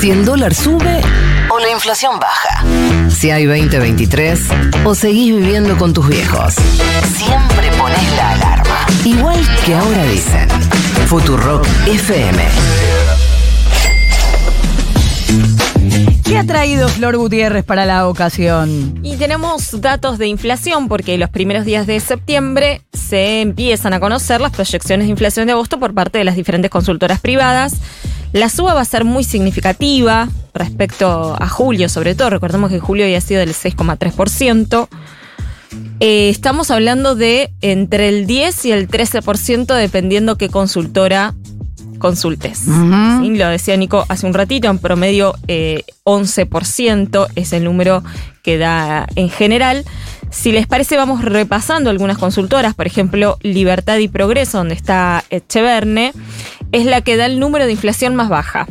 Si el dólar sube o la inflación baja. Si hay 2023 o seguís viviendo con tus viejos. Siempre pones la alarma. Igual que ahora dicen. Futurock FM. ¿Qué ha traído Flor Gutiérrez para la ocasión? Y tenemos datos de inflación porque los primeros días de septiembre se empiezan a conocer las proyecciones de inflación de agosto por parte de las diferentes consultoras privadas. La suba va a ser muy significativa respecto a julio, sobre todo. Recordemos que julio había sido del 6,3%. Eh, estamos hablando de entre el 10 y el 13% dependiendo qué consultora consultes. Sí, Lo decía Nico hace un ratito, en promedio eh, 11% es el número que da en general. Si les parece, vamos repasando algunas consultoras, por ejemplo, Libertad y Progreso, donde está Echeverne, es la que da el número de inflación más baja.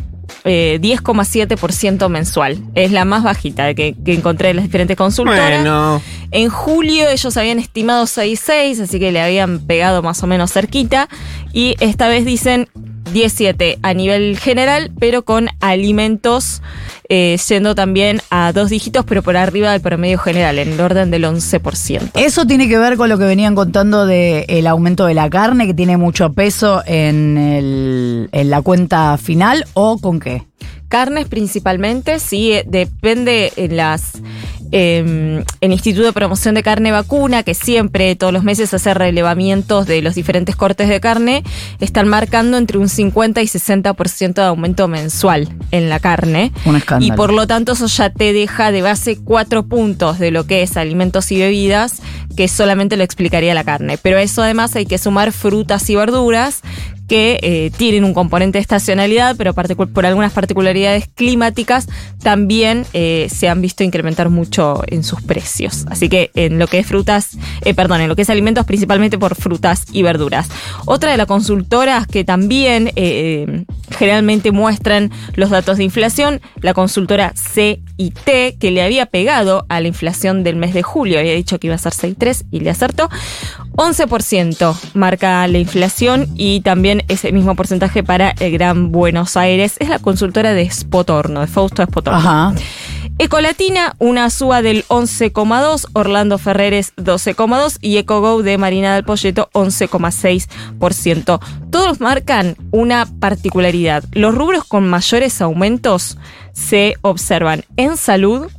eh, 10,7% mensual. Es la más bajita que, que encontré en las diferentes consultoras. Bueno, En julio ellos habían estimado 6,6, así que le habían pegado más o menos cerquita. Y esta vez dicen 17 a nivel general, pero con alimentos eh, yendo también a dos dígitos, pero por arriba del promedio general, en el orden del 11%. Eso tiene que ver con lo que venían contando del aumento de la carne, que tiene mucho peso en, el- en la cuenta final, o con qué? Carnes principalmente, sí, eh, depende en las. eh, el Instituto de Promoción de Carne Vacuna, que siempre, todos los meses, hace relevamientos de los diferentes cortes de carne, están marcando entre un 50 y 60% de aumento mensual en la carne. Un escándalo. Y por lo tanto, eso ya te deja de base cuatro puntos de lo que es alimentos y bebidas, que solamente lo explicaría la carne. Pero a eso además hay que sumar frutas y verduras que eh, tienen un componente de estacionalidad, pero por algunas particularidades climáticas también eh, se han visto incrementar mucho en sus precios. Así que en lo que es frutas, eh, perdón, en lo que es alimentos, principalmente por frutas y verduras. Otra de las consultoras que también generalmente muestran los datos de inflación, la consultora CIT, que le había pegado a la inflación del mes de julio, había dicho que iba a ser 6,3 y le acertó. 11% marca la inflación y también ese mismo porcentaje para el Gran Buenos Aires. Es la consultora de Spotorno, de Fausto Spotorno. Ajá. Ecolatina, una suba del 11,2, Orlando Ferreres 12,2 y EcoGo de Marina del Polleto 11,6%. Todos marcan una particularidad. Los rubros con mayores aumentos se observan en salud,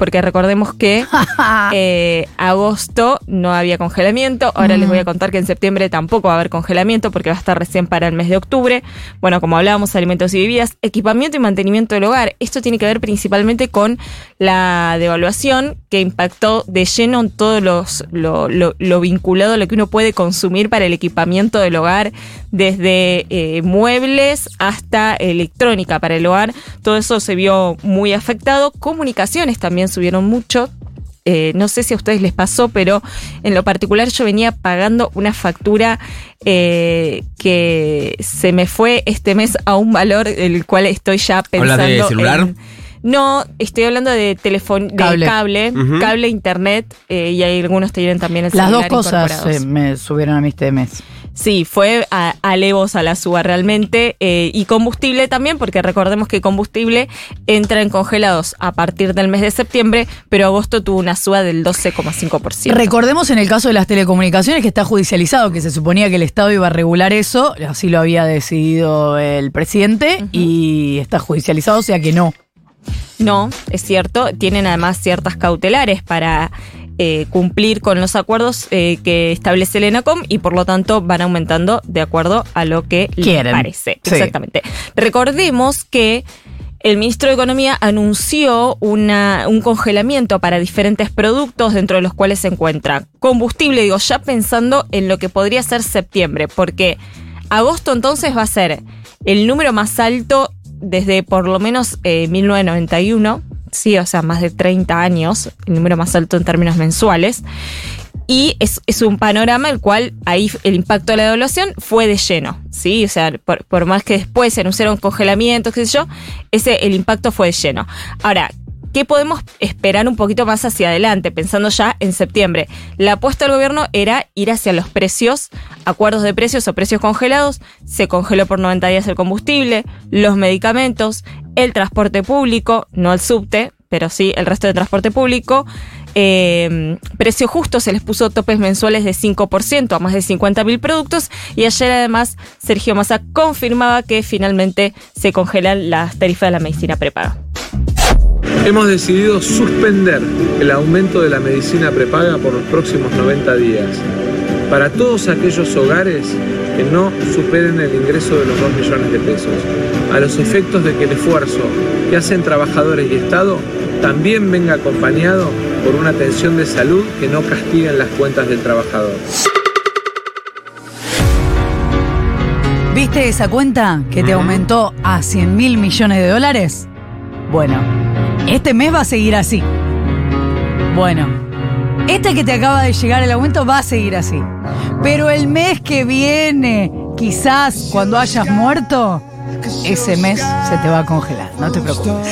porque recordemos que eh, agosto no había congelamiento. Ahora les voy a contar que en septiembre tampoco va a haber congelamiento porque va a estar recién para el mes de octubre. Bueno, como hablábamos, alimentos y bebidas, equipamiento y mantenimiento del hogar. Esto tiene que ver principalmente con la devaluación que impactó de lleno en todo los, lo, lo- lo vinculado a lo que uno puede consumir para el equipamiento del hogar, desde eh, muebles hasta electrónica para el hogar. Todo eso se vio muy afectado. Comunicaciones también subieron mucho. Eh, no sé si a ustedes les pasó, pero en lo particular yo venía pagando una factura eh, que se me fue este mes a un valor el cual estoy ya pensando. ¿Hablas de celular? en- no, estoy hablando de teléfono, de Cable. cable, cable, Ujú. internet y hay algunos que tienen también el Las dos cosas eh, me subieron a mí este mes. Sí, fue a, alevosa la suba realmente. eh, y combustible también, porque recordemos que combustible entra en congelados a partir del mes de septiembre, pero agosto tuvo una suba del 12,5%. Recordemos en el caso de las telecomunicaciones que está judicializado, que se suponía que el Estado iba a regular eso, así lo había decidido el presidente, y está judicializado, o sea que no. No, es cierto. Tienen además ciertas cautelares para eh, cumplir con los acuerdos eh, que establece el ENACOM y por lo tanto van aumentando de acuerdo a lo que Quieren. les parece. Sí. Exactamente. Recordemos que el ministro de Economía anunció una, un congelamiento para diferentes productos, dentro de los cuales se encuentra combustible, digo, ya pensando en lo que podría ser septiembre, porque agosto entonces va a ser el número más alto desde por lo menos eh, 1991, sí, o sea, más de 30 años, el número más alto en términos mensuales. Y es, es un panorama el cual ahí el impacto de la devaluación fue de lleno, ¿sí? O sea, por, por más que después se anunciaron congelamientos, qué sé yo, ese, el impacto fue de lleno. Ahora, ¿qué podemos esperar un poquito más hacia adelante, pensando ya en septiembre? La apuesta del gobierno era ir hacia los precios, acuerdos de precios o precios congelados. Se congeló por 90 días el combustible, los medicamentos, el transporte público, no el subte, pero sí el resto del transporte público. Eh, precio justo se les puso topes mensuales de 5% a más de 50.000 productos y ayer además Sergio Massa confirmaba que finalmente se congelan las tarifas de la medicina prepaga. Hemos decidido suspender el aumento de la medicina prepaga por los próximos 90 días para todos aquellos hogares que no superen el ingreso de los 2 millones de pesos, a los efectos de que el esfuerzo que hacen trabajadores y Estado también venga acompañado por una atención de salud que no castigue las cuentas del trabajador. ¿Viste esa cuenta que te aumentó a 100 mil millones de dólares? Bueno, este mes va a seguir así. Bueno, este que te acaba de llegar el aumento va a seguir así. Pero el mes que viene, quizás cuando hayas muerto, ese mes se te va a congelar, no te preocupes.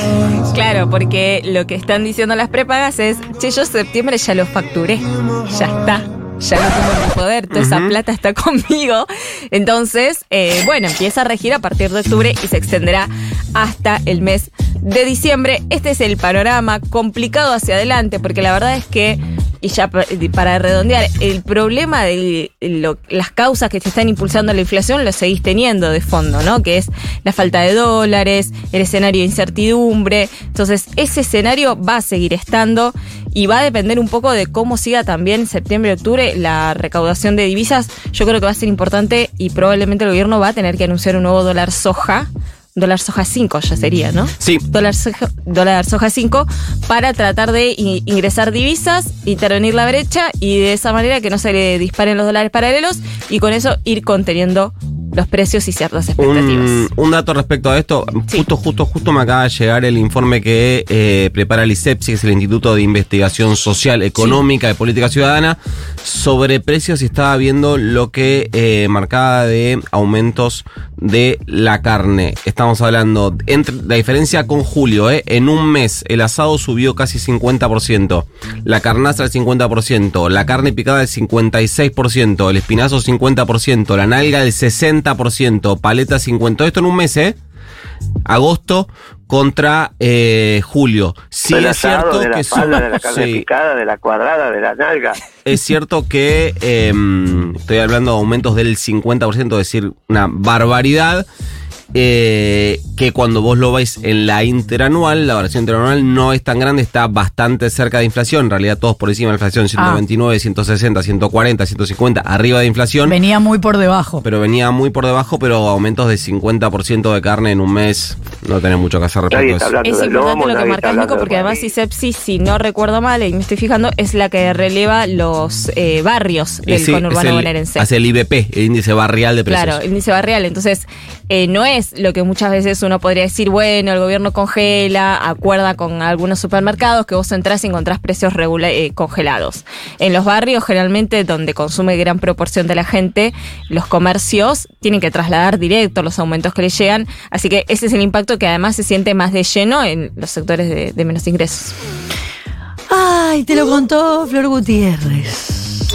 Claro, porque lo que están diciendo las prepagas es, che, yo septiembre ya lo facturé, ya está. Ya no tengo mi poder, toda esa plata está conmigo. Entonces, eh, bueno, empieza a regir a partir de octubre y se extenderá hasta el mes de diciembre. Este es el panorama complicado hacia adelante, porque la verdad es que y ya para redondear, el problema de las causas que te están impulsando la inflación lo seguís teniendo de fondo, ¿no? Que es la falta de dólares, el escenario de incertidumbre. Entonces, ese escenario va a seguir estando y va a depender un poco de cómo siga también septiembre-octubre la recaudación de divisas. Yo creo que va a ser importante y probablemente el gobierno va a tener que anunciar un nuevo dólar soja dólar soja 5 ya sería, ¿no? Sí. Dólar soja, dólar soja 5 para tratar de ingresar divisas, intervenir la brecha y de esa manera que no se le disparen los dólares paralelos y con eso ir conteniendo los precios y ciertas expectativas. Un, dato respecto a esto, justo, justo, justo me acaba de llegar el informe que eh, prepara el ICEPSI, que es el Instituto de Investigación Social, Económica de Política Ciudadana, sobre precios y estaba viendo lo que eh, marcaba de aumentos de la carne. Estamos hablando entre la diferencia con julio, eh, en un mes el asado subió casi 50%, la carnaza el 50%, la carne picada el 56%, el espinazo 50%, la nalga el 60%, paleta 50%, esto en un mes, ¿eh? Agosto contra eh, julio. Sí es cierto de la que de la carne picada, de la cuadrada, de la nalga. Es cierto que em, estoy hablando de aumentos del 50%, es decir, una barbaridad. Eh, que cuando vos lo veis en la interanual, la variación interanual no es tan grande, está bastante cerca de inflación. En realidad, todos por encima de la inflación: 129, 160, 140, 150, arriba de inflación. Venía muy por debajo. Pero venía muy por debajo, pero aumentos de 50% de carne en un mes no tenés mucho que hacer respecto a eso. Es importante lo que marca Nico, porque además ISEPSI, si no recuerdo mal, y me estoy fijando, es la que releva los eh, barrios del conurbano bonaerense. Hace el IBP, el índice barrial de precios. Claro, el índice barrial. Entonces, eh, no es lo que muchas veces uno podría decir, bueno, el gobierno congela, acuerda con algunos supermercados que vos entrás y encontrás precios eh, congelados. En los barrios, generalmente, donde consume gran proporción de la gente, los comercios tienen que trasladar directo los aumentos que les llegan, así que ese es el impacto que además se siente más de lleno en los sectores de, de menos ingresos. Ay, te lo contó Flor Gutiérrez.